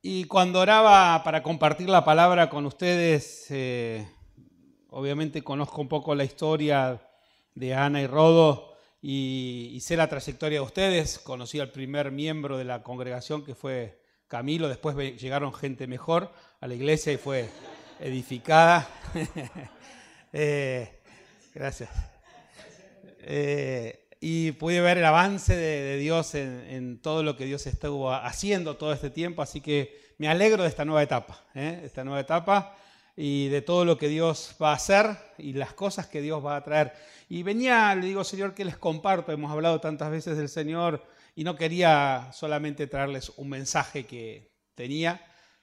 Y cuando oraba para compartir la palabra con ustedes, eh, obviamente conozco un poco la historia de Ana y Rodo y, sé la trayectoria de ustedes. Conocí al primer miembro de la congregación que fue Camilo, después llegaron gente mejor a la iglesia y fue edificada. eh, gracias. Eh, y pude ver el avance de, Dios en, en, todo lo que Dios estuvo haciendo todo este tiempo, así que me alegro de esta nueva etapa, ¿eh? esta nueva etapa y de todo lo que Dios va a hacer y las cosas que Dios va a traer. Y venía, le digo, Señor, que les comparto, hemos hablado tantas veces del Señor y no quería solamente traerles un mensaje que tenía.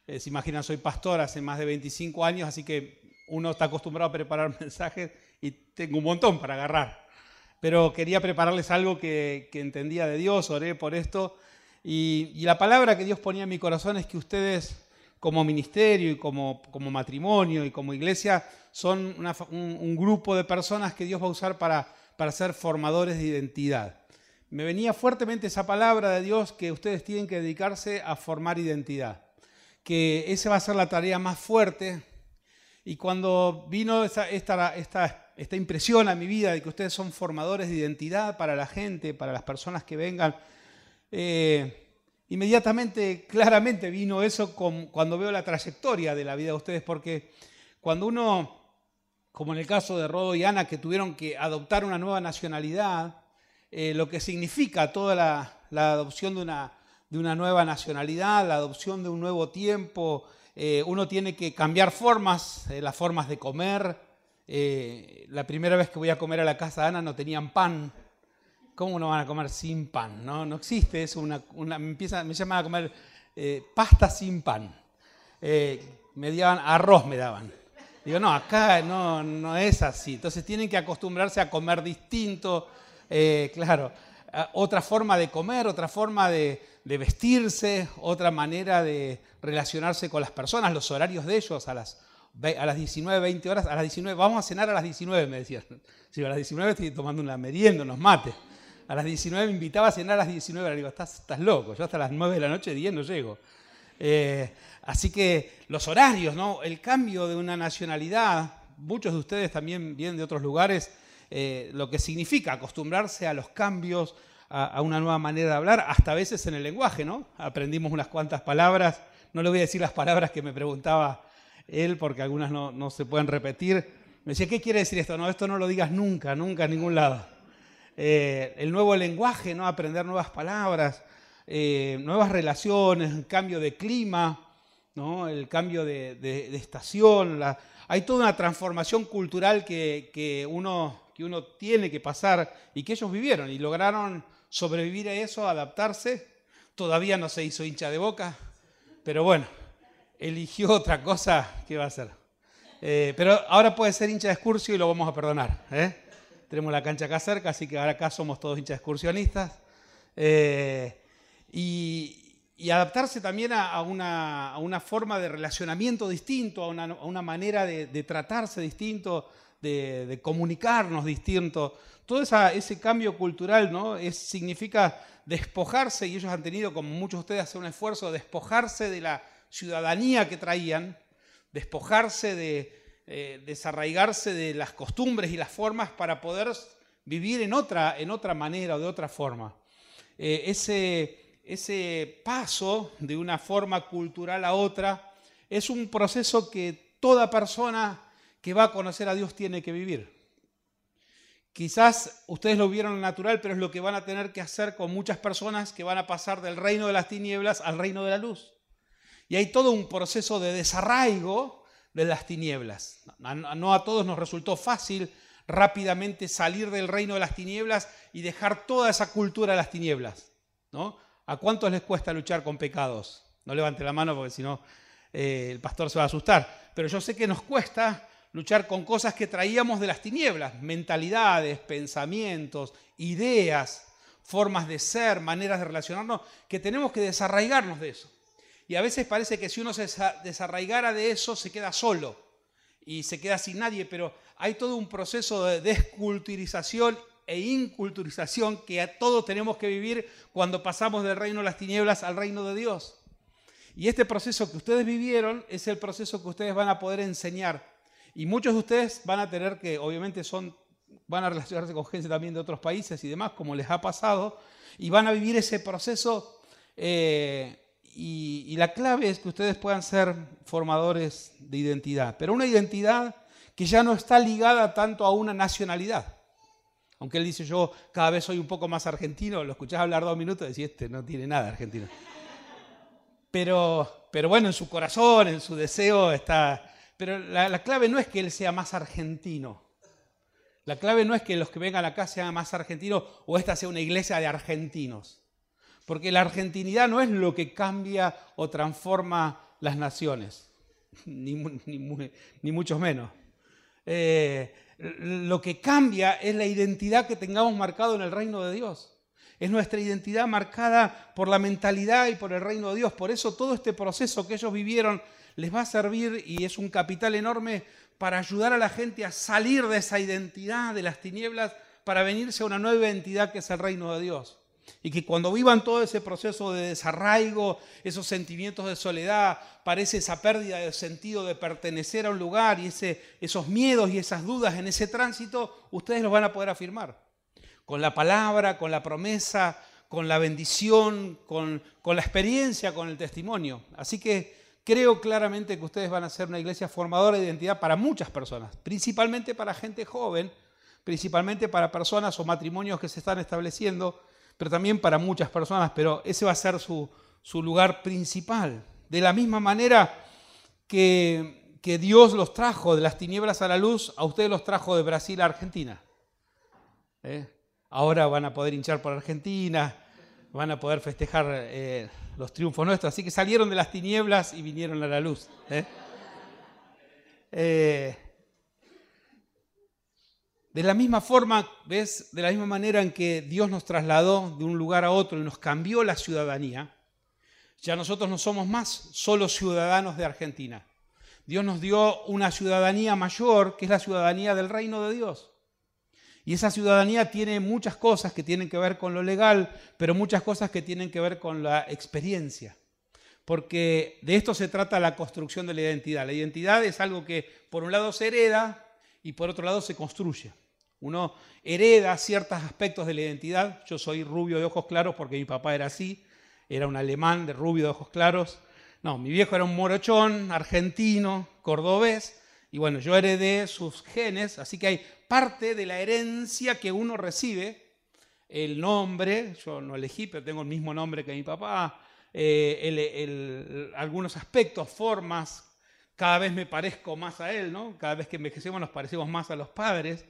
Eh, se imaginan, soy pastor hace más de 25 años, así que uno está acostumbrado a preparar mensajes y tengo un montón para agarrar pero quería prepararles algo que, entendía de Dios, oré por esto, y, la palabra que Dios ponía en mi corazón es que ustedes como ministerio y como, matrimonio y como iglesia son un, grupo de personas que Dios va a usar para, para ser formadores de identidad. Me venía fuertemente esa palabra de Dios que ustedes tienen que dedicarse a formar identidad, que esa va a ser la tarea más fuerte. Y cuando vino esta, esta, esta impresión a mi vida de que ustedes son formadores de identidad para la gente, para las personas que vengan. Eh, inmediatamente, claramente vino eso con, cuando veo la trayectoria de la vida de ustedes, porque cuando uno, como en el caso de Rodo y Ana, que tuvieron que adoptar una nueva nacionalidad, eh, lo que significa toda la, la adopción de una, de una, nueva nacionalidad, la adopción de un nuevo tiempo, eh, uno tiene que cambiar formas, eh, las formas de comer, eh, la primera vez que voy a comer a la casa de Ana no tenían pan. ¿Cómo no van a comer sin pan? No, no existe eso. Una, me, empieza, me llaman a comer pasta sin pan. Me daban arroz, me daban. Digo, no, acá no, no es así. Entonces tienen que acostumbrarse a comer distinto, claro. Otra forma de comer, otra forma de, de vestirse, otra manera de relacionarse con las personas, los horarios de ellos a las a las 19, 20 horas, a las 19, vamos a cenar a las 19, me decían. Si a las 19 estoy tomando una merienda, unos mates. A las 19 me invitaba a cenar a las 19, le digo, estás, estás loco, yo hasta las 9 de la noche, 10 no llego. Eh, así que los horarios, ¿no? el cambio de una nacionalidad, muchos de ustedes también vienen de otros lugares, eh, lo que significa acostumbrarse a los cambios, a, una nueva manera de hablar, hasta a veces en el lenguaje, ¿no? Aprendimos unas cuantas palabras, no le voy a decir las palabras que me preguntaba él, porque algunas no, no, se pueden repetir. Me decía, ¿qué quiere decir esto? No, esto no lo digas nunca, nunca en ningún lado. Eh, el nuevo lenguaje, ¿no? aprender nuevas palabras, eh, nuevas relaciones, el cambio de clima, ¿no? el cambio de, de, estación. Hay toda una transformación cultural que, que, uno, que uno tiene que pasar y que ellos vivieron y lograron sobrevivir a eso, adaptarse. Todavía no se hizo hincha de boca, pero bueno, eligió otra cosa, ¿qué va a hacer? Eh, pero ahora puede ser hincha de excursio y lo vamos a perdonar. ¿eh? Tenemos la cancha acá cerca, así que ahora acá somos todos hinchas excursionistas. Eh, y, adaptarse también a, una, a, una, forma de relacionamiento distinto, a una, a una manera de, tratarse distinto, de, comunicarnos distinto. Todo ese cambio cultural ¿no? es, significa despojarse, y ellos han tenido, como muchos de ustedes, hacer un esfuerzo, despojarse de la ciudadanía que traían, despojarse de, eh, desarraigarse de las costumbres y las formas para poder vivir en otra, en otra manera o de otra forma. Eh, ese, ese paso de una forma cultural a otra es un proceso que toda persona que va a conocer a Dios tiene que vivir. Quizás ustedes lo vieron natural, pero es lo que van a tener que hacer con muchas personas que van a pasar del reino de las tinieblas al reino de la luz. Y hay todo un proceso de desarraigo de las tinieblas. No a todos nos resultó fácil rápidamente salir del reino de las tinieblas y dejar toda esa cultura de las tinieblas. ¿no? ¿A cuántos les cuesta luchar con pecados? No levante la mano porque si no eh, el pastor se va a asustar. Pero yo sé que nos cuesta luchar con cosas que traíamos de las tinieblas, mentalidades, pensamientos, ideas, formas de ser, maneras de relacionarnos, que tenemos que desarraigarnos de eso. Y a veces parece que si uno se desarraigara de eso, se queda solo y se queda sin nadie, pero hay todo un proceso de desculturización e inculturización que a todos tenemos que vivir cuando pasamos del reino de las tinieblas al reino de Dios. Y este proceso que ustedes vivieron es el proceso que ustedes van a poder enseñar. Y muchos de ustedes van a tener que, obviamente son, van a relacionarse con gente también de otros países y demás, como les ha pasado, y van a vivir ese proceso. Eh, y, la clave es que ustedes puedan ser formadores de identidad, pero una identidad que ya no está ligada tanto a una nacionalidad. Aunque él dice, yo cada vez soy un poco más argentino, lo escuchás hablar dos minutos y decís, este no tiene nada argentino. Pero, pero bueno, en su corazón, en su deseo está... Pero la, clave no es que él sea más argentino. La clave no es que los que vengan acá sean más argentinos o esta sea una iglesia de argentinos. Porque la argentinidad no es lo que cambia o transforma las naciones, ni, ni, mucho menos. Eh, lo que cambia es la identidad que tengamos marcado en el reino de Dios. Es nuestra identidad marcada por la mentalidad y por el reino de Dios. Por eso todo este proceso que ellos vivieron les va a servir y es un capital enorme para ayudar a la gente a salir de esa identidad de las tinieblas para venirse a una nueva identidad que es el reino de Dios. Y que cuando vivan todo ese proceso de desarraigo, esos sentimientos de soledad, parece esa pérdida de sentido de pertenecer a un lugar y ese, esos miedos y esas dudas en ese tránsito, ustedes los van a poder afirmar. Con la palabra, con la promesa, con la bendición, con, con la experiencia, con el testimonio. Así que creo claramente que ustedes van a ser una iglesia formadora de identidad para muchas personas, principalmente para gente joven, principalmente para personas o matrimonios que se están estableciendo pero también para muchas personas, pero ese va a ser su, lugar principal. De la misma manera que, Dios los trajo de las tinieblas a la luz, a ustedes los trajo de Brasil a Argentina. ¿Eh? Ahora van a poder hinchar por Argentina, van a poder festejar eh, los triunfos nuestros, así que salieron de las tinieblas y vinieron a la luz. ¿eh? eh de la misma forma, ¿ves? De la misma manera en que Dios nos trasladó de un lugar a otro y nos cambió la ciudadanía, ya nosotros no somos más solo ciudadanos de Argentina. Dios nos dio una ciudadanía mayor, que es la ciudadanía del reino de Dios. Y esa ciudadanía tiene muchas cosas que tienen que ver con lo legal, pero muchas cosas que tienen que ver con la experiencia. Porque de esto se trata la construcción de la identidad. La identidad es algo que por un lado se hereda y por otro lado se construye. Uno hereda ciertos aspectos de la identidad. Yo soy rubio de ojos claros porque mi papá era así, era un alemán de rubio de ojos claros. No, mi viejo era un morochón, argentino, cordobés, y bueno, yo heredé sus genes, así que hay parte de la herencia que uno recibe, el nombre, yo no elegí, pero tengo el mismo nombre que mi papá, eh, algunos aspectos, formas, cada vez me parezco más a él, ¿no? Cada vez que envejecemos nos parecemos más a los padres.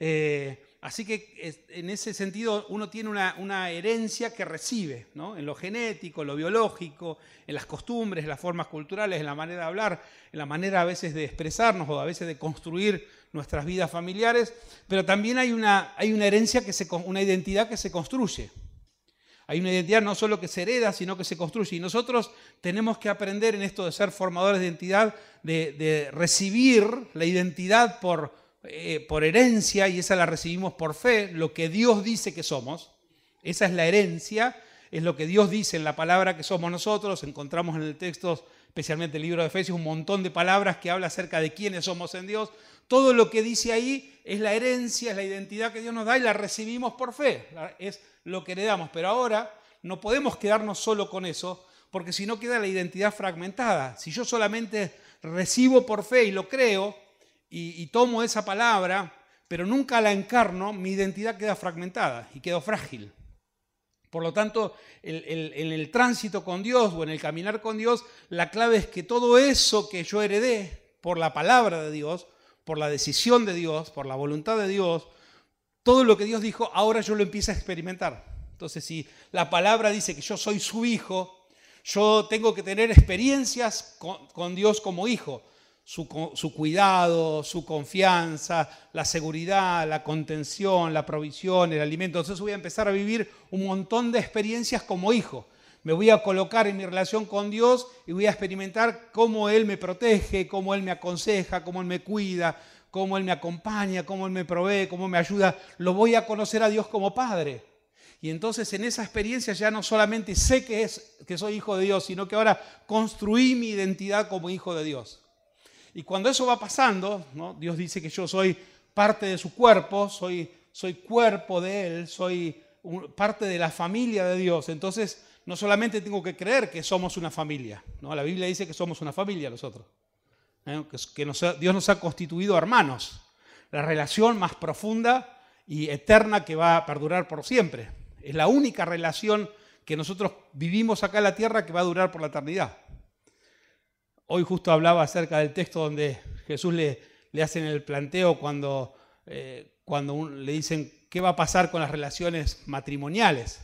Eh, así que en ese sentido uno tiene una, herencia que recibe, en lo genético, en lo biológico, en las costumbres, en las formas culturales, en la manera de hablar, en la manera a veces de expresarnos o a veces de construir nuestras vidas familiares, pero también hay una, hay una herencia, que se, una identidad que se construye. Hay una identidad no solo que se hereda, sino que se construye. Y nosotros tenemos que aprender en esto de ser formadores de identidad, de recibir la identidad por, eh, por herencia y esa la recibimos por fe, lo que Dios dice que somos. Esa es la herencia, es lo que Dios dice en la palabra que somos nosotros. Encontramos en el texto, especialmente el libro de Efesios, un montón de palabras que habla acerca de quiénes somos en Dios. Todo lo que dice ahí es la herencia, es la identidad que Dios nos da y la recibimos por fe. Es lo que heredamos. Pero ahora no podemos quedarnos solo con eso, porque si no queda la identidad fragmentada. Si yo solamente recibo por fe y lo creo, y, tomo esa palabra, pero nunca la encarno, mi identidad queda fragmentada y quedo frágil. Por lo tanto, en el tránsito con Dios o en el caminar con Dios, la clave es que todo eso que yo heredé por la palabra de Dios, por la decisión de Dios, por la voluntad de Dios, todo lo que Dios dijo, ahora yo lo empiezo a experimentar. Entonces, si la palabra dice que yo soy su hijo, yo tengo que tener experiencias con Dios como hijo su, cuidado, su confianza, la seguridad, la contención, la provisión, el alimento. Entonces voy a empezar a vivir un montón de experiencias como hijo. Me voy a colocar en mi relación con Dios y voy a experimentar cómo Él me protege, cómo Él me aconseja, cómo Él me cuida, cómo Él me acompaña, cómo Él me provee, cómo me ayuda. Lo voy a conocer a Dios como Padre. Y entonces en esa experiencia ya no solamente sé que, es, que soy hijo de Dios, sino que ahora construí mi identidad como hijo de Dios. Y cuando eso va pasando. Dios dice que yo soy parte de su cuerpo, soy, soy cuerpo de Él, soy parte de la familia de Dios. Entonces, no solamente tengo que creer que somos una familia, ¿no? la Biblia dice que somos una familia nosotros, ¿eh? que Dios nos ha constituido hermanos, la relación más profunda y eterna que va a perdurar por siempre. Es la única relación que nosotros vivimos acá en la tierra que va a durar por la eternidad. Hoy justo hablaba acerca del texto donde Jesús le, le hacen el planteo cuando, eh, cuando le dicen qué va a pasar con las relaciones matrimoniales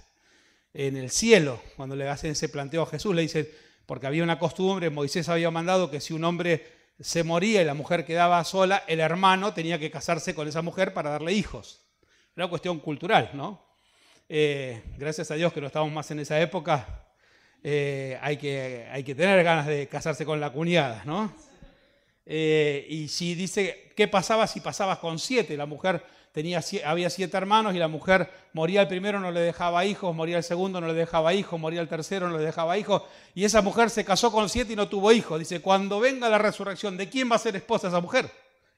en el cielo. Cuando le hacen ese planteo a Jesús, le dicen, porque había una costumbre, Moisés había mandado que si un hombre se moría y la mujer quedaba sola, el hermano tenía que casarse con esa mujer para darle hijos. Era una cuestión cultural, ¿no? Eh, gracias a Dios que no estamos más en esa época, eh, hay, que, hay que tener ganas de casarse con la cuñada, ¿no? Eh, y si dice, ¿qué pasaba si pasabas con siete? La mujer tenía, había siete hermanos y la mujer moría el primero, no le dejaba hijos, moría el segundo, no le dejaba hijos, moría el tercero, no le dejaba hijos. Y esa mujer se casó con siete y no tuvo hijos. Dice, cuando venga la resurrección, ¿de quién va a ser esposa esa mujer?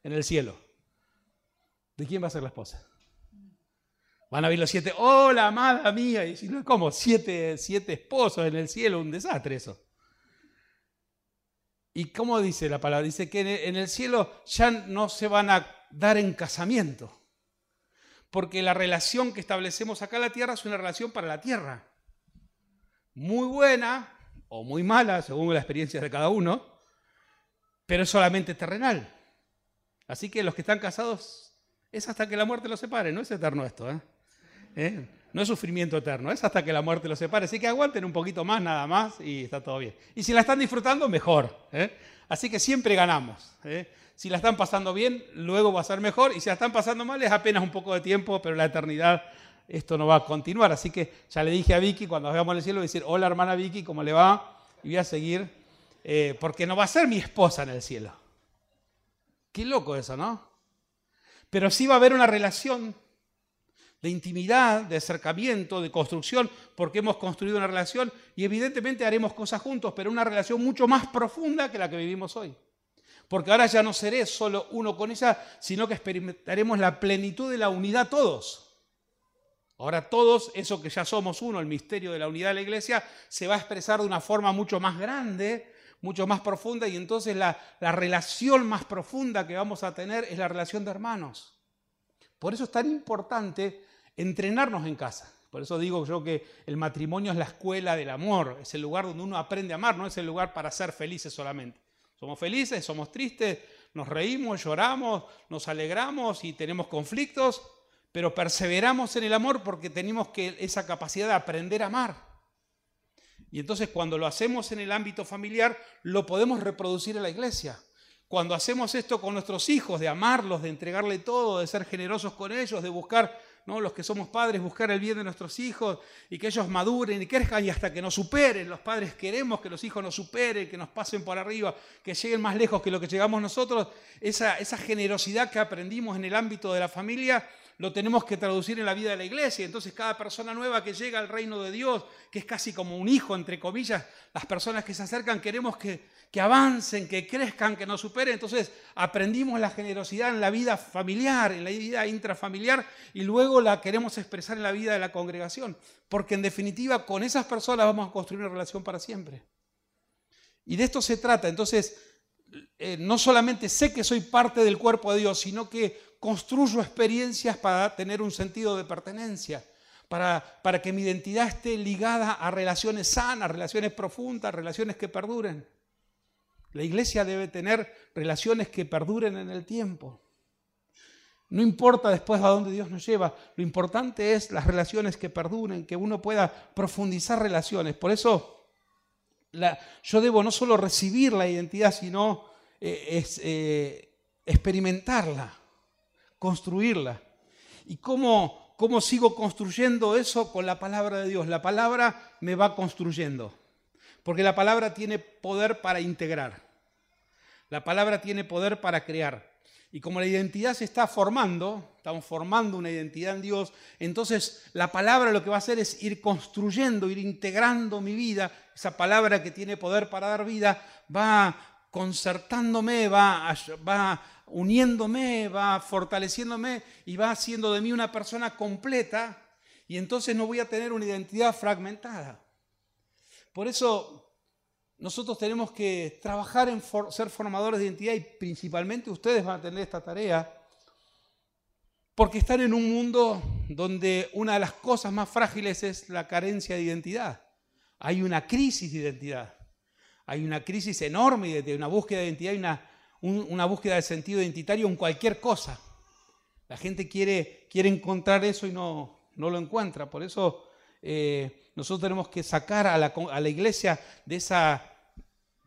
En el cielo. ¿De quién va a ser la esposa? Van a ver los siete, hola, amada mía. Y no, ¿cómo? Siete, siete esposos en el cielo, un desastre eso. ¿Y cómo dice la palabra? Dice que en el cielo ya no se van a dar en casamiento. Porque la relación que establecemos acá en la tierra es una relación para la tierra. Muy buena o muy mala, según la experiencia de cada uno, pero es solamente terrenal. Así que los que están casados es hasta que la muerte los separe, no es eterno esto. ¿eh? ¿Eh? No es sufrimiento eterno, es hasta que la muerte los separe. Así que aguanten un poquito más, nada más, y está todo bien. Y si la están disfrutando, mejor. ¿eh? Así que siempre ganamos. ¿eh? Si la están pasando bien, luego va a ser mejor. Y si la están pasando mal, es apenas un poco de tiempo, pero la eternidad, esto no va a continuar. Así que ya le dije a Vicky, cuando veamos el cielo, voy a decir, hola hermana Vicky, ¿cómo le va? Y voy a seguir, porque no va a ser mi esposa en el cielo. Qué loco eso, ¿no? Pero sí va a haber una relación de intimidad, de acercamiento, de construcción, porque hemos construido una relación y evidentemente haremos cosas juntos, pero una relación mucho más profunda que la que vivimos hoy. Porque ahora ya no seré solo uno con ella, sino que experimentaremos la plenitud de la unidad todos. Ahora todos, eso que ya somos uno, el misterio de la unidad de la iglesia, se va a expresar de una forma mucho más grande, mucho más profunda, y entonces la, la relación más profunda que vamos a tener es la relación de hermanos. Por eso es tan importante entrenarnos en casa. Por eso digo yo que el matrimonio es la escuela del amor, es el lugar donde uno aprende a amar, no es el lugar para ser felices solamente. Somos felices, somos tristes, nos reímos, lloramos, nos alegramos y tenemos conflictos, pero perseveramos en el amor porque tenemos que, esa capacidad de aprender a amar. Y entonces cuando lo hacemos en el ámbito familiar, lo podemos reproducir en la iglesia. Cuando hacemos esto con nuestros hijos, de amarlos, de entregarle todo, de ser generosos con ellos, de buscar ¿no? los que somos padres, buscar el bien de nuestros hijos y que ellos maduren y crezcan y hasta que nos superen. Los padres queremos que los hijos nos superen, que nos pasen por arriba, que lleguen más lejos que lo que llegamos nosotros. Esa, esa generosidad que aprendimos en el ámbito de la familia lo tenemos que traducir en la vida de la iglesia. Entonces cada persona nueva que llega al reino de Dios, que es casi como un hijo, entre comillas, las personas que se acercan queremos que, que avancen, que crezcan, que nos superen. Entonces aprendimos la generosidad en la vida familiar, en la vida intrafamiliar, y luego la queremos expresar en la vida de la congregación. Porque en definitiva con esas personas vamos a construir una relación para siempre. Y de esto se trata. Entonces, eh, no solamente sé que soy parte del cuerpo de Dios, sino que construyo experiencias para tener un sentido de pertenencia, para, para que mi identidad esté ligada a relaciones sanas, relaciones profundas, relaciones que perduren. La iglesia debe tener relaciones que perduren en el tiempo. No importa después a dónde Dios nos lleva, lo importante es las relaciones que perduren, que uno pueda profundizar relaciones. Por eso yo debo no solo recibir la identidad, sino eh, eh, experimentarla construirla. ¿Y cómo, cómo sigo construyendo eso? Con la palabra de Dios. La palabra me va construyendo. Porque la palabra tiene poder para integrar. La palabra tiene poder para crear. Y como la identidad se está formando, estamos formando una identidad en Dios, entonces la palabra lo que va a hacer es ir construyendo, ir integrando mi vida. Esa palabra que tiene poder para dar vida va concertándome, va, va uniéndome, va fortaleciéndome y va haciendo de mí una persona completa. Y entonces no voy a tener una identidad fragmentada. Por eso nosotros tenemos que trabajar en ser formadores de identidad y principalmente ustedes van a tener esta tarea porque están en un mundo donde una de las cosas más frágiles es la carencia de identidad. Hay una crisis de identidad. Hay una crisis enorme de una búsqueda de identidad y una, una búsqueda de sentido identitario en cualquier cosa. La gente quiere, quiere encontrar eso y no, no lo encuentra. Por eso eh, nosotros tenemos que sacar a la, a la iglesia de esa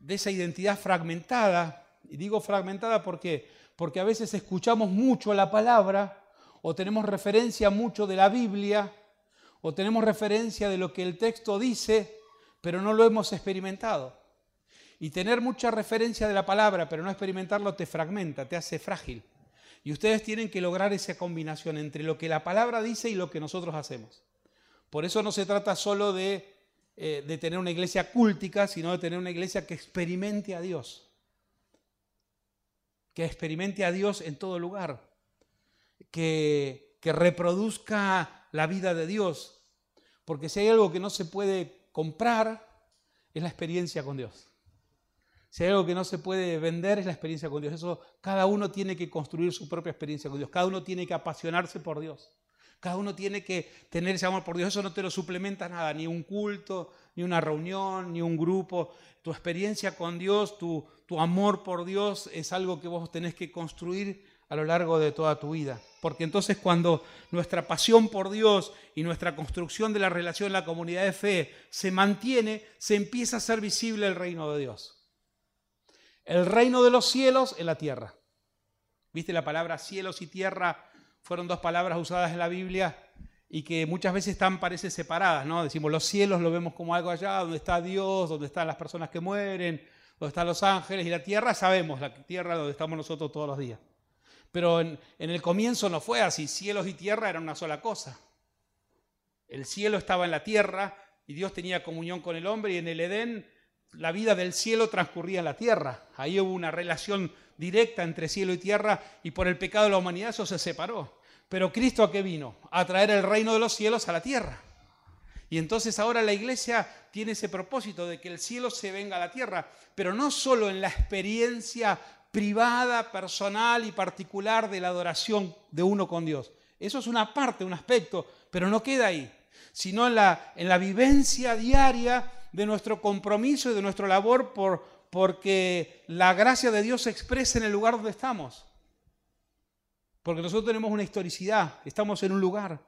de esa identidad fragmentada. Y digo fragmentada porque, porque a veces escuchamos mucho la palabra o tenemos referencia mucho de la Biblia o tenemos referencia de lo que el texto dice, pero no lo hemos experimentado. Y tener mucha referencia de la palabra, pero no experimentarlo, te fragmenta, te hace frágil. Y ustedes tienen que lograr esa combinación entre lo que la palabra dice y lo que nosotros hacemos. Por eso no se trata solo de eh, de tener una iglesia cúltica, sino de tener una iglesia que experimente a Dios. Que experimente a Dios en todo lugar. Que, que reproduzca la vida de Dios. Porque si hay algo que no se puede comprar, es la experiencia con Dios. Si hay algo que no se puede vender es la experiencia con Dios. Eso cada uno tiene que construir su propia experiencia con Dios. Cada uno tiene que apasionarse por Dios. Cada uno tiene que tener ese amor por Dios. Eso no te lo suplementa nada, ni un culto, ni una reunión, ni un grupo. Tu experiencia con Dios, tu, tu amor por Dios es algo que vos tenés que construir a lo largo de toda tu vida. Porque entonces cuando nuestra pasión por Dios y nuestra construcción de la relación en la comunidad de fe se mantiene, se empieza a ser visible el reino de Dios. El reino de los cielos en la tierra. ¿Viste la palabra cielos y tierra? fueron dos palabras usadas en la Biblia y que muchas veces están, parece, separadas, ¿no? Decimos, los cielos lo vemos como algo allá, donde está Dios, donde están las personas que mueren, donde están los ángeles, y la tierra sabemos, la tierra donde estamos nosotros todos los días. Pero en, en el comienzo no fue así, cielos y tierra eran una sola cosa. El cielo estaba en la tierra y Dios tenía comunión con el hombre y en el Edén la vida del cielo transcurría en la tierra. Ahí hubo una relación directa entre cielo y tierra y por el pecado de la humanidad eso se separó. Pero Cristo a qué vino? A traer el reino de los cielos a la tierra. Y entonces ahora la iglesia tiene ese propósito de que el cielo se venga a la tierra, pero no solo en la experiencia privada, personal y particular de la adoración de uno con Dios. Eso es una parte, un aspecto, pero no queda ahí, sino en la, en la vivencia diaria de nuestro compromiso y de nuestra labor por, porque la gracia de Dios se expresa en el lugar donde estamos. Porque nosotros tenemos una historicidad, estamos en un lugar.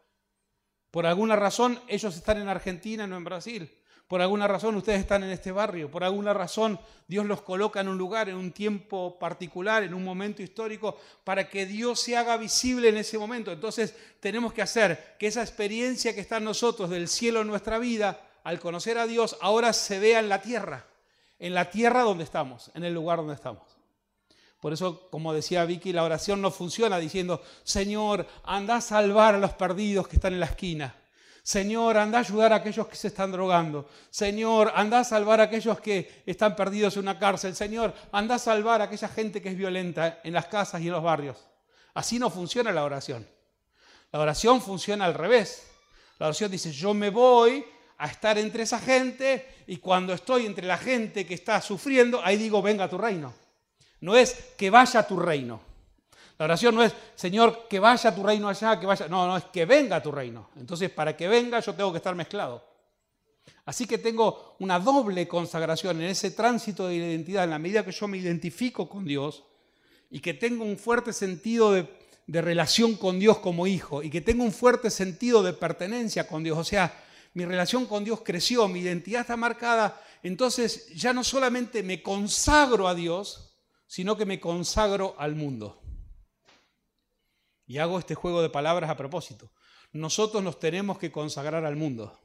Por alguna razón ellos están en Argentina, no en Brasil. Por alguna razón ustedes están en este barrio. Por alguna razón Dios los coloca en un lugar, en un tiempo particular, en un momento histórico, para que Dios se haga visible en ese momento. Entonces tenemos que hacer que esa experiencia que está en nosotros del cielo en nuestra vida, al conocer a Dios, ahora se vea en la tierra en la tierra donde estamos, en el lugar donde estamos. Por eso, como decía Vicky, la oración no funciona diciendo, Señor, anda a salvar a los perdidos que están en la esquina. Señor, anda a ayudar a aquellos que se están drogando. Señor, anda a salvar a aquellos que están perdidos en una cárcel. Señor, anda a salvar a aquella gente que es violenta en las casas y en los barrios. Así no funciona la oración. La oración funciona al revés. La oración dice, yo me voy a estar entre esa gente y cuando estoy entre la gente que está sufriendo, ahí digo, venga a tu reino. No es que vaya a tu reino. La oración no es, Señor, que vaya a tu reino allá, que vaya. No, no, es que venga a tu reino. Entonces, para que venga, yo tengo que estar mezclado. Así que tengo una doble consagración en ese tránsito de identidad, en la medida que yo me identifico con Dios y que tengo un fuerte sentido de, de relación con Dios como hijo y que tengo un fuerte sentido de pertenencia con Dios. O sea, mi relación con Dios creció, mi identidad está marcada, entonces ya no solamente me consagro a Dios, sino que me consagro al mundo. Y hago este juego de palabras a propósito. Nosotros nos tenemos que consagrar al mundo.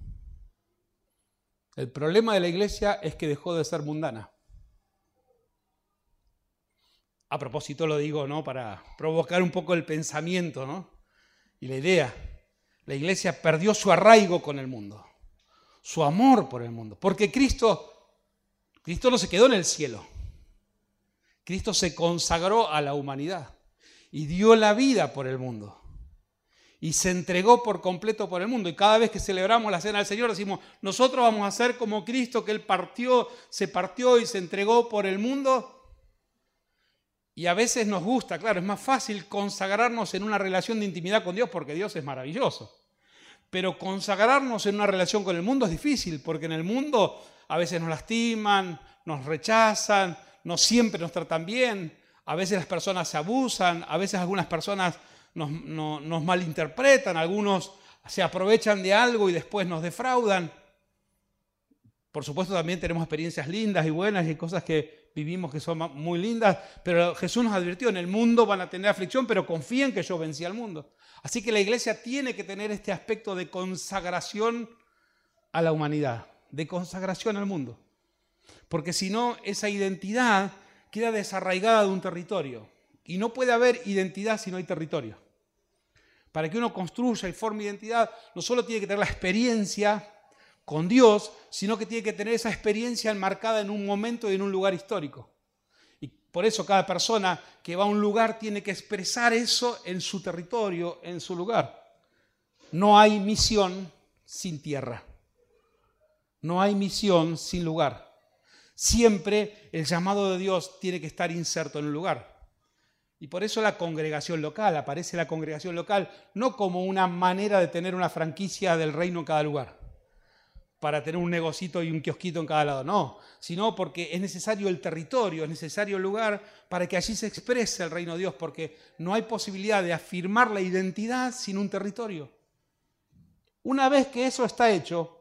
El problema de la iglesia es que dejó de ser mundana. A propósito lo digo, ¿no? Para provocar un poco el pensamiento, ¿no? Y la idea. La iglesia perdió su arraigo con el mundo, su amor por el mundo, porque Cristo, Cristo no se quedó en el cielo. Cristo se consagró a la humanidad y dio la vida por el mundo. Y se entregó por completo por el mundo. Y cada vez que celebramos la cena del Señor decimos, nosotros vamos a ser como Cristo, que Él partió, se partió y se entregó por el mundo. Y a veces nos gusta, claro, es más fácil consagrarnos en una relación de intimidad con Dios porque Dios es maravilloso. Pero consagrarnos en una relación con el mundo es difícil porque en el mundo a veces nos lastiman, nos rechazan, no siempre nos tratan bien, a veces las personas se abusan, a veces algunas personas nos, malinterpretan, algunos se aprovechan de algo y después nos defraudan. Por supuesto también tenemos experiencias lindas y buenas y cosas que vivimos que son muy lindas, pero Jesús nos advirtió, en el mundo van a tener aflicción, pero confíen que yo vencí al mundo. Así que la iglesia tiene que tener este aspecto de consagración a la humanidad, de consagración al mundo. Porque si no, esa identidad queda desarraigada de un territorio. Y no puede haber identidad si no hay territorio. Para que uno construya y forme identidad, no solo tiene que tener la experiencia con Dios, sino que tiene que tener esa experiencia enmarcada en un momento y en un lugar histórico. Y por eso cada persona que va a un lugar tiene que expresar eso en su territorio, en su lugar. No hay misión sin tierra. No hay misión sin lugar. Siempre el llamado de Dios tiene que estar inserto en un lugar. Y por eso la congregación local, aparece la congregación local no como una manera de tener una franquicia del reino en cada lugar, para tener un negocito y un kiosquito en cada lado, no, sino porque es necesario el territorio, es necesario el lugar para que allí se exprese el reino de Dios, porque no hay posibilidad de afirmar la identidad sin un territorio. Una vez que eso está hecho,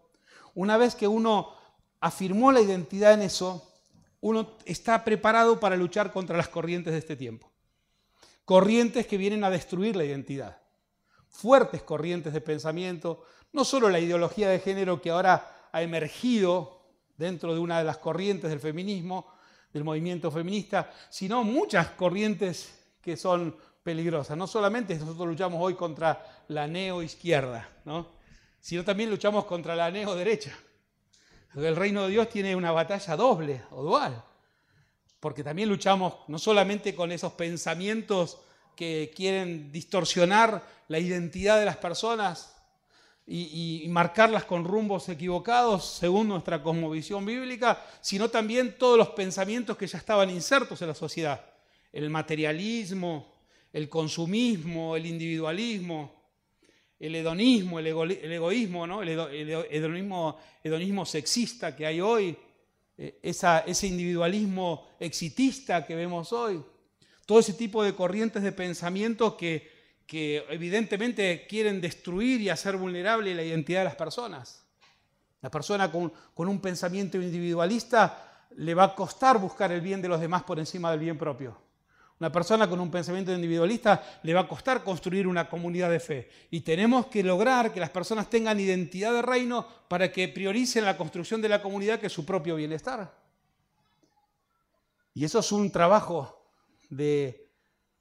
una vez que uno afirmó la identidad en eso, uno está preparado para luchar contra las corrientes de este tiempo. Corrientes que vienen a destruir la identidad, fuertes corrientes de pensamiento, no solo la ideología de género que ahora ha emergido dentro de una de las corrientes del feminismo, del movimiento feminista, sino muchas corrientes que son peligrosas. No solamente nosotros luchamos hoy contra la neoizquierda, ¿no? sino también luchamos contra la neoderecha. El reino de Dios tiene una batalla doble o dual porque también luchamos no solamente con esos pensamientos que quieren distorsionar la identidad de las personas y, marcarlas con rumbos equivocados según nuestra cosmovisión bíblica, sino también todos los pensamientos que ya estaban insertos en la sociedad. El materialismo, el consumismo, el individualismo, el hedonismo, el, egoísmo, ¿no? el, hedonismo sexista que hay hoy, eh, ese individualismo exitista que vemos hoy, todo ese tipo de corrientes de pensamiento que, que evidentemente quieren destruir y hacer vulnerable la identidad de las personas. La persona con, con, un pensamiento individualista le va a costar buscar el bien de los demás por encima del bien propio. Una persona con un pensamiento individualista le va a costar construir una comunidad de fe. Y tenemos que lograr que las personas tengan identidad de reino para que prioricen la construcción de la comunidad que su propio bienestar. Y eso es un trabajo de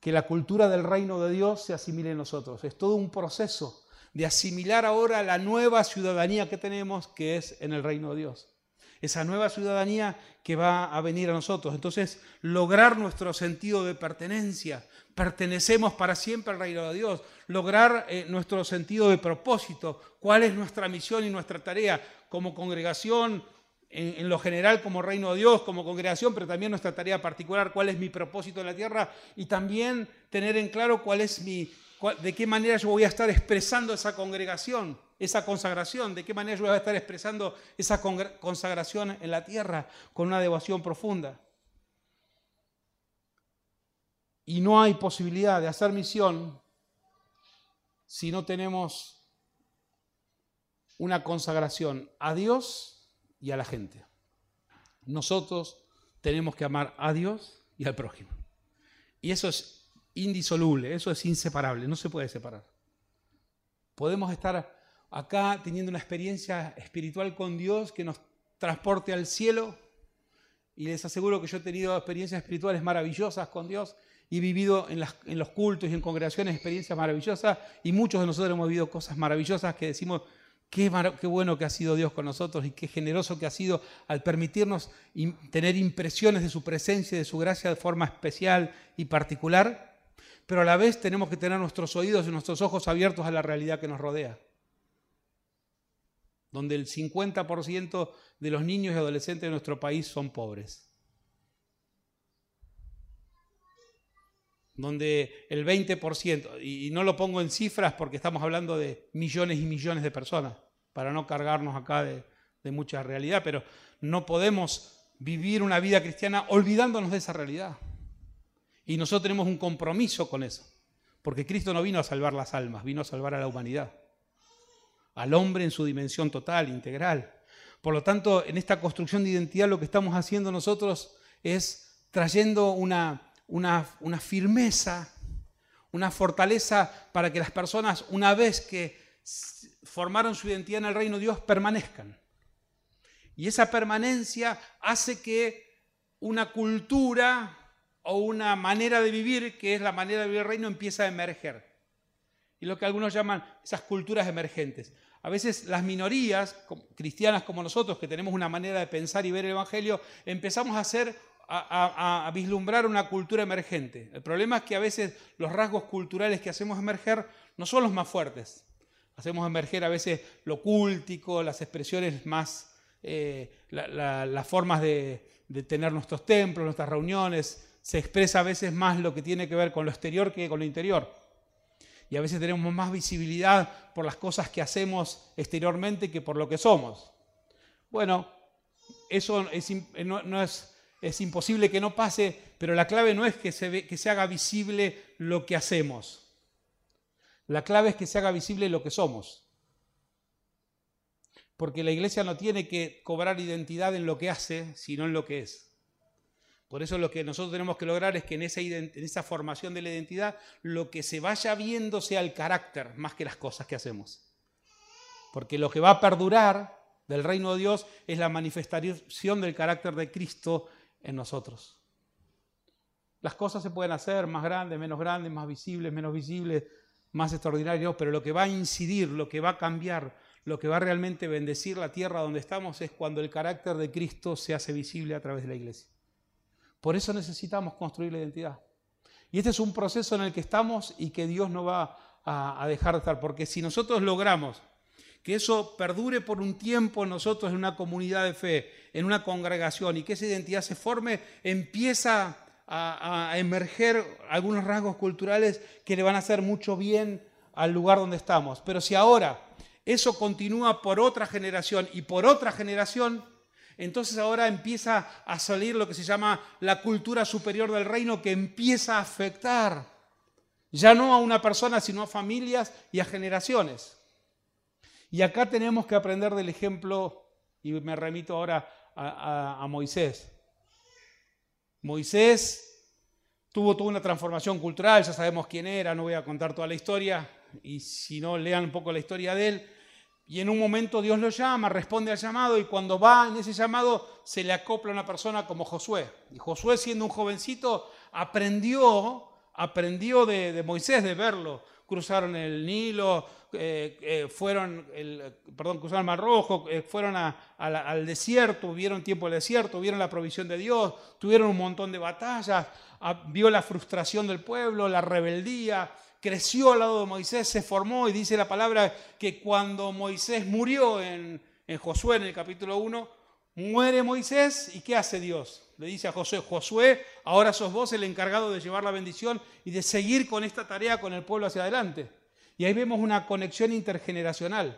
que la cultura del reino de Dios se asimile en nosotros. Es todo un proceso de asimilar ahora la nueva ciudadanía que tenemos, que es en el reino de Dios. Esa nueva ciudadanía que va a venir a nosotros. Entonces, lograr nuestro sentido de pertenencia, pertenecemos para siempre al reino de Dios, lograr eh, nuestro sentido de propósito, cuál es nuestra misión y nuestra tarea como congregación, en, lo general como reino de Dios, como congregación, pero también nuestra tarea particular, cuál es mi propósito en la tierra y también tener en claro cuál es mi, de qué manera yo voy a estar expresando esa congregación esa consagración, de qué manera yo voy a estar expresando esa consagración en la tierra con una devoción profunda. Y no hay posibilidad de hacer misión si no tenemos una consagración a Dios y a la gente. Nosotros tenemos que amar a Dios y al prójimo. Y eso es indisoluble, eso es inseparable, no se puede separar. Podemos estar acá teniendo una experiencia espiritual con Dios que nos transporte al cielo y les aseguro que yo he tenido experiencias espirituales maravillosas con Dios y vivido en, los cultos y en congregaciones experiencias maravillosas y muchos de nosotros hemos vivido cosas maravillosas que decimos, qué, bueno que ha sido Dios con nosotros y qué generoso que ha sido al permitirnos tener impresiones de su presencia y de su gracia de forma especial y particular, pero a la vez tenemos que tener nuestros oídos y nuestros ojos abiertos a la realidad que nos rodea donde el 50% de los niños y adolescentes de nuestro país son pobres. Donde el 20%, y no lo pongo en cifras porque estamos hablando de millones y millones de personas, para no cargarnos acá de, mucha realidad, pero no podemos vivir una vida cristiana olvidándonos de esa realidad. Y nosotros tenemos un compromiso con eso, porque Cristo no vino a salvar las almas, vino a salvar a la humanidad, al hombre en su dimensión total, integral. Por lo tanto, en esta construcción de identidad lo que estamos haciendo nosotros es trayendo una una, firmeza, una fortaleza para que las personas, una vez que formaron su identidad en el reino de Dios, permanezcan. Y esa permanencia hace que una cultura o una manera de vivir, que es la manera de vivir el reino, empieza a emerger. Y lo que algunos llaman esas culturas emergentes. A veces las minorías, cristianas como nosotros, que tenemos una manera de pensar y ver el Evangelio, empezamos a hacer a, vislumbrar una cultura emergente. El problema es que a veces los rasgos culturales que hacemos emerger no son los más fuertes. Hacemos emerger a veces lo cúltico, las expresiones más, eh, las formas de, de tener nuestros templos, nuestras reuniones. Se expresa a veces más lo que tiene que ver con lo exterior que con lo interior. Y a veces tenemos más visibilidad por las cosas que hacemos exteriormente que por lo que somos. Bueno, eso no es es imposible que no pase, pero la clave no es que se, que se haga visible lo que hacemos. La clave es que se haga visible lo que somos. Porque la iglesia no tiene que cobrar identidad en lo que hace, sino en lo que es. Por eso lo que nosotros tenemos que lograr es que en esa, en esa formación de la identidad lo que se vaya viendo sea el carácter más que las cosas que hacemos. Porque lo que va a perdurar del reino de Dios es la manifestación del carácter de Cristo en nosotros. Las cosas se pueden hacer más grandes, menos grandes, más visibles, menos visibles, más extraordinarios, pero lo que va a incidir, lo que va a cambiar, lo que va a realmente bendecir la tierra donde estamos es cuando el carácter de Cristo se hace visible a través de la iglesia. Por eso necesitamos construir la identidad. Y este es un proceso en el que estamos y que Dios no va a, a dejar de estar, porque si nosotros logramos que eso perdure por un tiempo en nosotros, en una comunidad de fe, en una congregación, y que esa identidad se forme, empieza a, emerger algunos rasgos culturales que le van a hacer mucho bien al lugar donde estamos. Pero si ahora eso continúa por otra generación y por otra generación, entonces ahora empieza a salir lo que se llama la cultura superior del reino que empieza a afectar ya no a una persona, sino a familias y a generaciones. Y acá tenemos que aprender del ejemplo, y me remito ahora a, Moisés. Moisés tuvo toda una transformación cultural, ya sabemos quién era, no voy a contar toda la historia, y si no, lean un poco la historia de él. Y en un momento Dios lo llama, responde al llamado, y cuando va en ese llamado se le acopla una persona como Josué. Y Josué, siendo un jovencito, aprendió, aprendió de Moisés, de verlo. Cruzaron el Nilo, eh, eh, fueron, el, perdón, cruzaron el Mar Rojo, eh, fueron al desierto, vieron tiempo del desierto, vieron la provisión de Dios, tuvieron un montón de batallas, vio la frustración del pueblo, la rebeldía, creció al lado de Moisés, se formó y dice la palabra que cuando Moisés murió en, en Josué, en el capítulo 1, muere Moisés y ¿qué hace Dios? Le dice a Josué, Josué, ahora sos vos el encargado de llevar la bendición y de seguir con esta tarea con el pueblo hacia adelante. Y ahí vemos una conexión intergeneracional.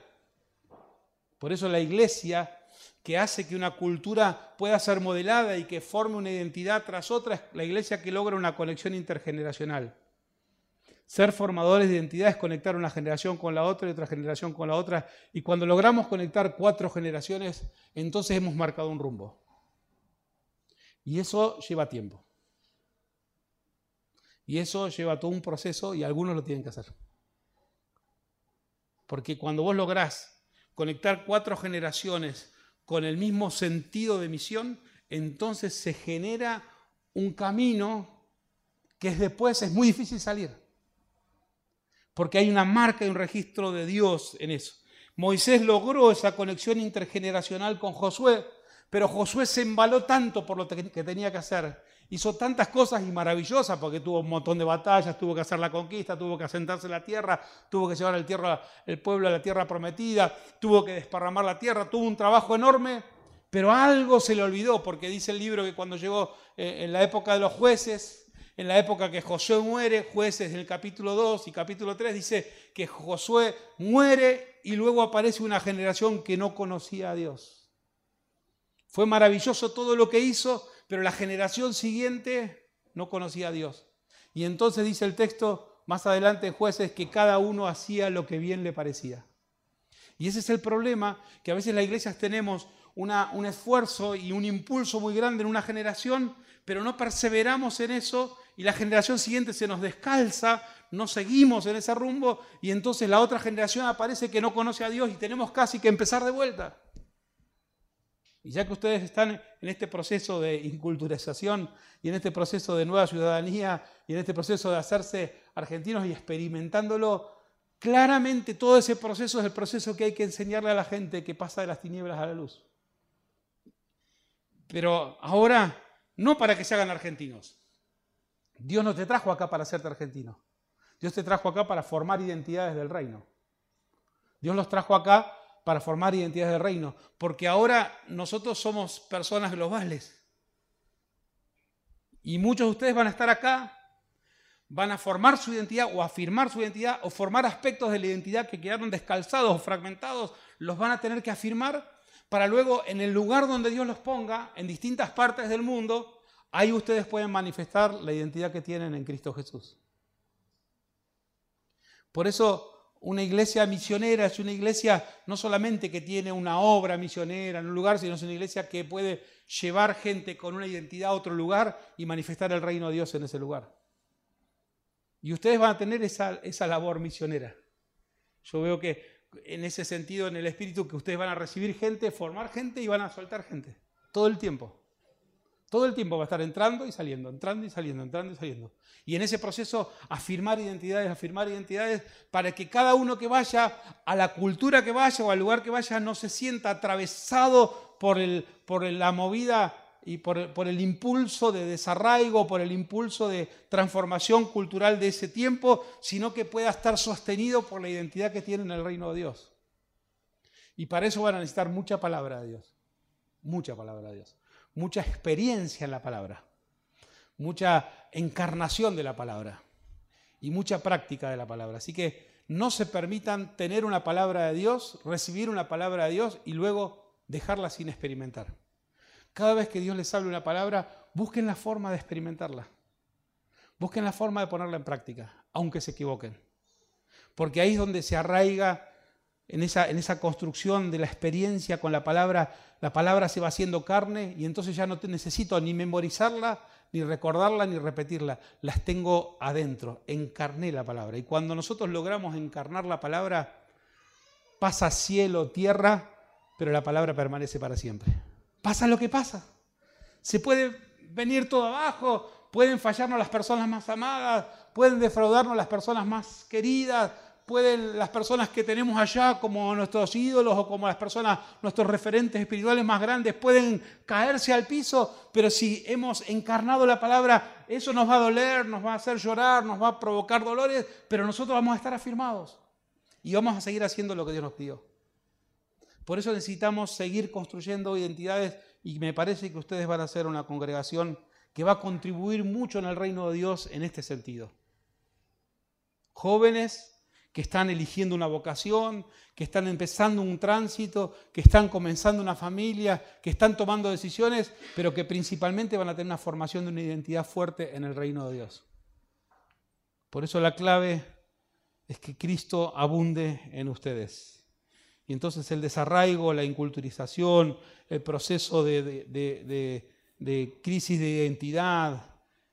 Por eso la iglesia que hace que una cultura pueda ser modelada y que forme una identidad tras otra, es la iglesia que logra una conexión intergeneracional. Ser formadores de identidad es conectar una generación con la otra y otra generación con la otra. Y cuando logramos conectar cuatro generaciones, entonces hemos marcado un rumbo. Y eso lleva tiempo. Y eso lleva todo un proceso y algunos lo tienen que hacer. Porque cuando vos lográs conectar cuatro generaciones con el mismo sentido de misión, entonces se genera un camino que después es muy difícil salir. Porque hay una marca y un registro de Dios en eso. Moisés logró esa conexión intergeneracional con Josué, pero Josué se embaló tanto por lo que tenía que hacer. Hizo tantas cosas y maravillosas porque tuvo un montón de batallas, tuvo que hacer la conquista, tuvo que asentarse en la tierra, tuvo que llevar el, pueblo a la tierra prometida, tuvo que desparramar la tierra, tuvo un trabajo enorme, pero algo se le olvidó porque dice el libro que cuando llegó eh, en la época de los jueces, en la época que Josué muere, jueces en el capítulo 2 y capítulo 3, dice que Josué muere y luego aparece una generación que no conocía a Dios. Fue maravilloso todo lo que hizo, pero la generación siguiente no conocía a Dios. Y entonces dice el texto más adelante en jueces que cada uno hacía lo que bien le parecía. Y ese es el problema, que a veces las iglesias tenemos un esfuerzo y un impulso muy grande en una generación, pero no perseveramos en eso y la generación siguiente se nos descalza, no seguimos en ese rumbo y entonces la otra generación aparece que no conoce a Dios y tenemos casi que empezar de vuelta. Y ya que ustedes están en este proceso de inculturización y en este proceso de nueva ciudadanía y en este proceso de hacerse argentinos y experimentándolo, claramente todo ese proceso es el proceso que hay que enseñarle a la gente que pasa de las tinieblas a la luz. Pero ahora, no para que se hagan argentinos, Dios no te trajo acá para hacerte argentino. Dios te trajo acá para formar identidades del reino. Dios los trajo acá para formar identidades del reino, porque ahora nosotros somos personas globales. Y muchos de ustedes van a estar acá, van a formar su identidad o afirmar su identidad o formar aspectos de la identidad que quedaron descalzados o fragmentados, los van a tener que afirmar para luego en el lugar donde Dios los ponga, en distintas partes del mundo, Ahí ustedes pueden manifestar la identidad que tienen en Cristo Jesús. Por eso una iglesia misionera es una iglesia no solamente que tiene una obra misionera en un lugar, sino es una iglesia que puede llevar gente con una identidad a otro lugar y manifestar el reino de Dios en ese lugar. Y ustedes van a tener esa, esa labor misionera. Yo veo que en ese sentido, en el espíritu, que ustedes van a recibir gente, formar gente y van a soltar gente. Todo el tiempo. Todo el tiempo va a estar entrando y saliendo, entrando y saliendo, entrando y saliendo. Y en ese proceso afirmar identidades, afirmar identidades, para que cada uno que vaya a la cultura que vaya o al lugar que vaya no se sienta atravesado por, la movida y por, por el impulso de desarraigo, por el impulso de transformación cultural de ese tiempo, sino que pueda estar sostenido por la identidad que tiene en el reino de Dios. Y para eso van a necesitar mucha palabra de Dios, mucha palabra de Dios mucha experiencia en la palabra, mucha encarnación de la palabra y mucha práctica de la palabra. Así que no se permitan tener una palabra de Dios, recibir una palabra de Dios y luego dejarla sin experimentar. Cada vez que Dios les hable una palabra, busquen la forma de experimentarla. Busquen la forma de ponerla en práctica, aunque se equivoquen. Porque ahí es donde se arraiga en esa, construcción de la experiencia con la palabra, la palabra se va haciendo carne y entonces ya no necesito ni memorizarla, ni recordarla, ni repetirla. Las tengo adentro, encarné la palabra. Y cuando nosotros logramos encarnar la palabra, pasa cielo, tierra, pero la palabra permanece para siempre. Pasa lo que pasa. Se puede venir todo abajo, pueden fallarnos las personas más amadas, pueden defraudarnos las personas más queridas, pueden las personas que tenemos allá como nuestros ídolos o como las personas, nuestros referentes espirituales más grandes, pueden caerse al piso, pero si hemos encarnado la palabra, eso nos va a doler, nos va a hacer llorar, nos va a provocar dolores, pero nosotros vamos a estar afirmados y vamos a seguir haciendo lo que Dios nos pidió. Por eso necesitamos seguir construyendo identidades y me parece que ustedes van a ser una congregación que va a contribuir mucho en el reino de Dios en este sentido. Jóvenes que están eligiendo una vocación, que están empezando un tránsito, que están comenzando una familia, que están tomando decisiones, pero que principalmente van a tener una formación de una identidad fuerte en el reino de Dios. Por eso la clave es que Cristo abunde en ustedes. Y entonces el desarraigo, la inculturización, el proceso de, de crisis de identidad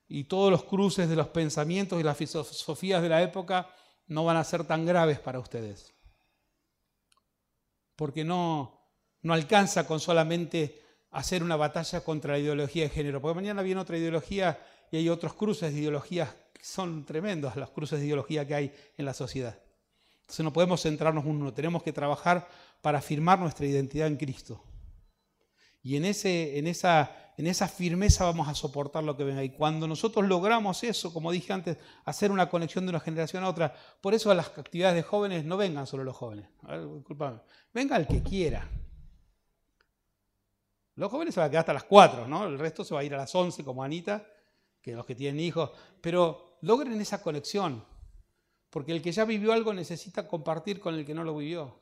y todos los cruces de los pensamientos y las filosofías de la época no van a ser tan graves para ustedes. Porque no, no alcanza con solamente hacer una batalla contra la ideología de género, porque mañana viene otra ideología y hay otros cruces de ideologías que son tremendos, los cruces de ideología que hay en la sociedad. Entonces no podemos centrarnos en uno, tenemos que trabajar para afirmar nuestra identidad en Cristo. Y en, ese, en, esa, en esa firmeza vamos a soportar lo que venga. Y cuando nosotros logramos eso, como dije antes, hacer una conexión de una generación a otra, por eso a las actividades de jóvenes no vengan solo los jóvenes. disculpame. Venga el que quiera. Los jóvenes se van a quedar hasta las 4, ¿no? El resto se va a ir a las 11 como Anita, que los que tienen hijos. Pero logren esa conexión. Porque el que ya vivió algo necesita compartir con el que no lo vivió.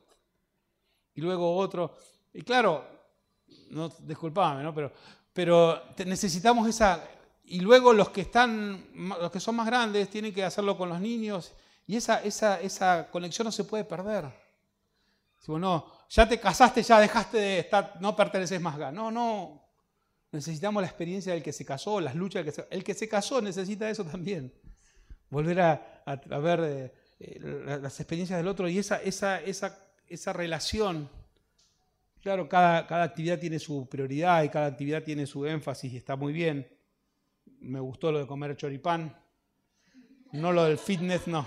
Y luego otro. Y claro, no, disculpame, ¿no? Pero, pero necesitamos esa. Y luego los que están, los que son más grandes, tienen que hacerlo con los niños. Y esa, esa, esa conexión no se puede perder. Si ya te casaste, ya dejaste de estar, no perteneces más acá. No, no. Necesitamos la experiencia del que se casó, las luchas del que se El que se casó necesita eso también. Volver a, ver eh, eh, las experiencias del otro y esa, esa, esa, esa relación. Claro, cada, actividad tiene su prioridad y cada actividad tiene su énfasis y está muy bien. Me gustó lo de comer choripán. No lo del fitness, no.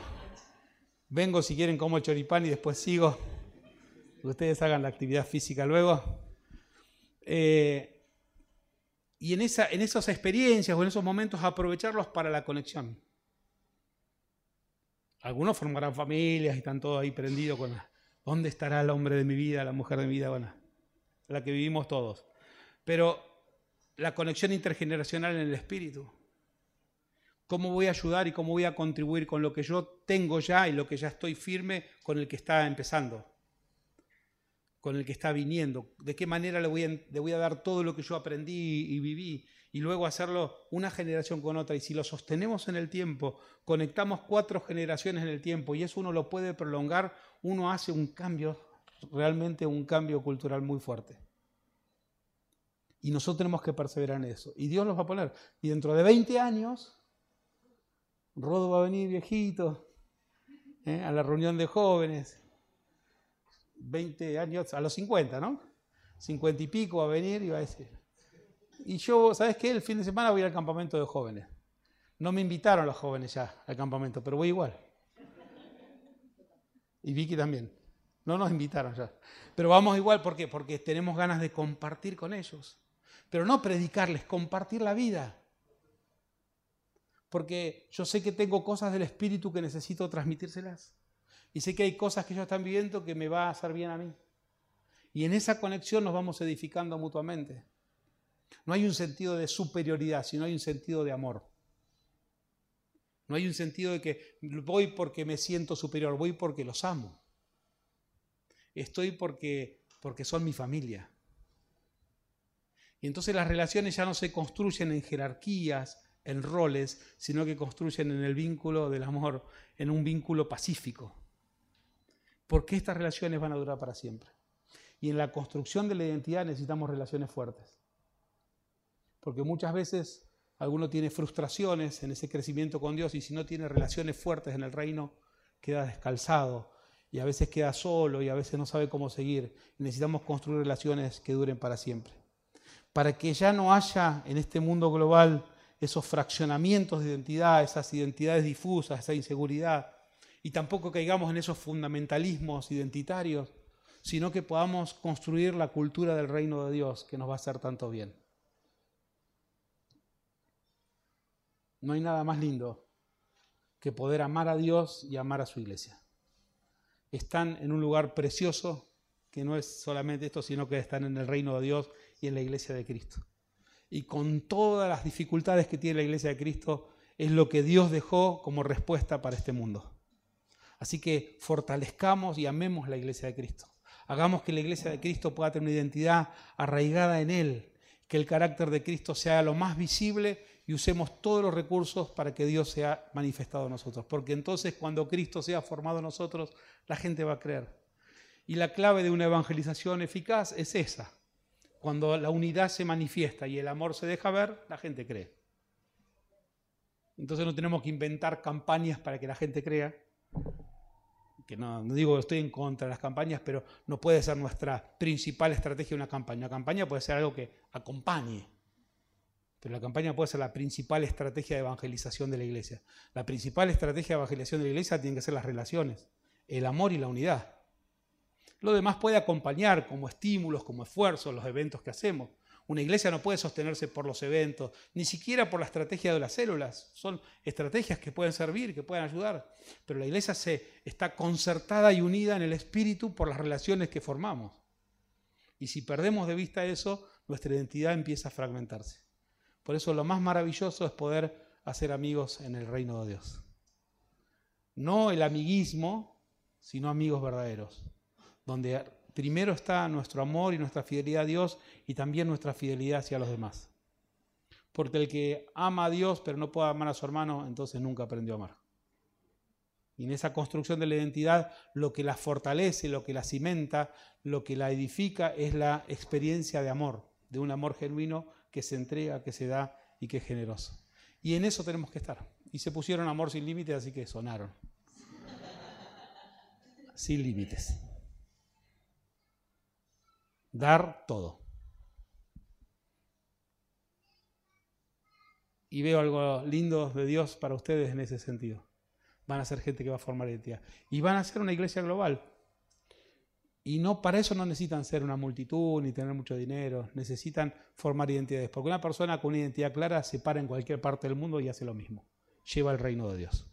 Vengo si quieren como choripán y después sigo ustedes hagan la actividad física luego. Eh, y en, en esas experiencias o en esos momentos aprovecharlos para la conexión. Algunos formarán familias y están todos ahí prendidos con dónde estará el hombre de mi vida, la mujer de mi vida, bueno, la que vivimos todos. Pero la conexión intergeneracional en el espíritu. ¿Cómo voy a ayudar y cómo voy a contribuir con lo que yo tengo ya y lo que ya estoy firme con el que está empezando? con el que está viniendo, de qué manera le voy, a, le voy a dar todo lo que yo aprendí y viví, y luego hacerlo una generación con otra. Y si lo sostenemos en el tiempo, conectamos cuatro generaciones en el tiempo, y eso uno lo puede prolongar, uno hace un cambio, realmente un cambio cultural muy fuerte. Y nosotros tenemos que perseverar en eso. Y Dios los va a poner. Y dentro de 20 años, Rodo va a venir viejito ¿eh? a la reunión de jóvenes 20 años, a los 50, ¿no? 50 y pico va a venir y va a decir. Y yo, ¿sabes qué? El fin de semana voy al campamento de jóvenes. No me invitaron los jóvenes ya al campamento, pero voy igual. Y Vicky también. No nos invitaron ya. Pero vamos igual, ¿por qué? Porque tenemos ganas de compartir con ellos. Pero no predicarles, compartir la vida. Porque yo sé que tengo cosas del Espíritu que necesito transmitírselas. Y sé que hay cosas que ellos están viviendo que me va a hacer bien a mí. Y en esa conexión nos vamos edificando mutuamente. No hay un sentido de superioridad, sino hay un sentido de amor. No hay un sentido de que voy porque me siento superior, voy porque los amo. Estoy porque, porque son mi familia. Y entonces las relaciones ya no se construyen en jerarquías, en roles, sino que construyen en el vínculo del amor, en un vínculo pacífico porque estas relaciones van a durar para siempre. Y en la construcción de la identidad necesitamos relaciones fuertes. Porque muchas veces alguno tiene frustraciones en ese crecimiento con Dios y si no tiene relaciones fuertes en el reino, queda descalzado y a veces queda solo y a veces no sabe cómo seguir. necesitamos construir relaciones que duren para siempre. Para que ya no haya en este mundo global esos fraccionamientos de identidad, esas identidades difusas, esa inseguridad, y tampoco caigamos en esos fundamentalismos identitarios, sino que podamos construir la cultura del reino de Dios que nos va a hacer tanto bien. No hay nada más lindo que poder amar a Dios y amar a su iglesia. Están en un lugar precioso que no es solamente esto, sino que están en el reino de Dios y en la iglesia de Cristo. Y con todas las dificultades que tiene la iglesia de Cristo, es lo que Dios dejó como respuesta para este mundo. Así que fortalezcamos y amemos la iglesia de Cristo. Hagamos que la iglesia de Cristo pueda tener una identidad arraigada en Él, que el carácter de Cristo sea lo más visible y usemos todos los recursos para que Dios sea manifestado en nosotros. Porque entonces cuando Cristo sea formado en nosotros, la gente va a creer. Y la clave de una evangelización eficaz es esa. Cuando la unidad se manifiesta y el amor se deja ver, la gente cree. Entonces no tenemos que inventar campañas para que la gente crea, que no, no digo que estoy en contra de las campañas, pero no puede ser nuestra principal estrategia una campaña. Una campaña puede ser algo que acompañe, pero la campaña puede ser la principal estrategia de evangelización de la iglesia. La principal estrategia de evangelización de la iglesia tiene que ser las relaciones, el amor y la unidad. Lo demás puede acompañar como estímulos, como esfuerzos, los eventos que hacemos. Una iglesia no puede sostenerse por los eventos, ni siquiera por la estrategia de las células. Son estrategias que pueden servir, que pueden ayudar. Pero la iglesia se, está concertada y unida en el espíritu por las relaciones que formamos. Y si perdemos de vista eso, nuestra identidad empieza a fragmentarse. Por eso lo más maravilloso es poder hacer amigos en el reino de Dios. No el amiguismo, sino amigos verdaderos, donde primero está nuestro amor y nuestra fidelidad a Dios y también nuestra fidelidad hacia los demás. Porque el que ama a Dios pero no puede amar a su hermano, entonces nunca aprendió a amar. Y en esa construcción de la identidad, lo que la fortalece, lo que la cimenta, lo que la edifica es la experiencia de amor, de un amor genuino que se entrega, que se da y que es generoso. Y en eso tenemos que estar. Y se pusieron amor sin límites, así que sonaron. Sin límites. Dar todo. Y veo algo lindo de Dios para ustedes en ese sentido. Van a ser gente que va a formar identidad. Y van a ser una iglesia global. Y no, para eso no necesitan ser una multitud ni tener mucho dinero, necesitan formar identidades. Porque una persona con una identidad clara se para en cualquier parte del mundo y hace lo mismo. Lleva el reino de Dios.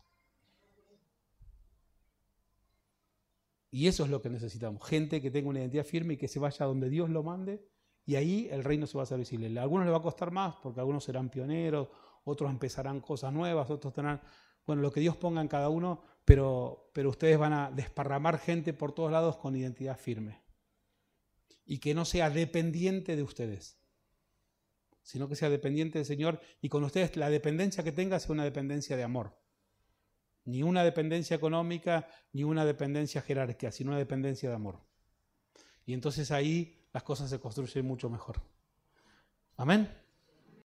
Y eso es lo que necesitamos. Gente que tenga una identidad firme y que se vaya donde Dios lo mande y ahí el reino se va a hacer visible. A algunos les va a costar más porque algunos serán pioneros, otros empezarán cosas nuevas, otros tendrán, bueno, lo que Dios ponga en cada uno, pero, pero ustedes van a desparramar gente por todos lados con identidad firme. Y que no sea dependiente de ustedes, sino que sea dependiente del Señor y con ustedes la dependencia que tenga sea una dependencia de amor. Ni una dependencia económica, ni una dependencia jerárquica, sino una dependencia de amor. Y entonces ahí las cosas se construyen mucho mejor. Amén.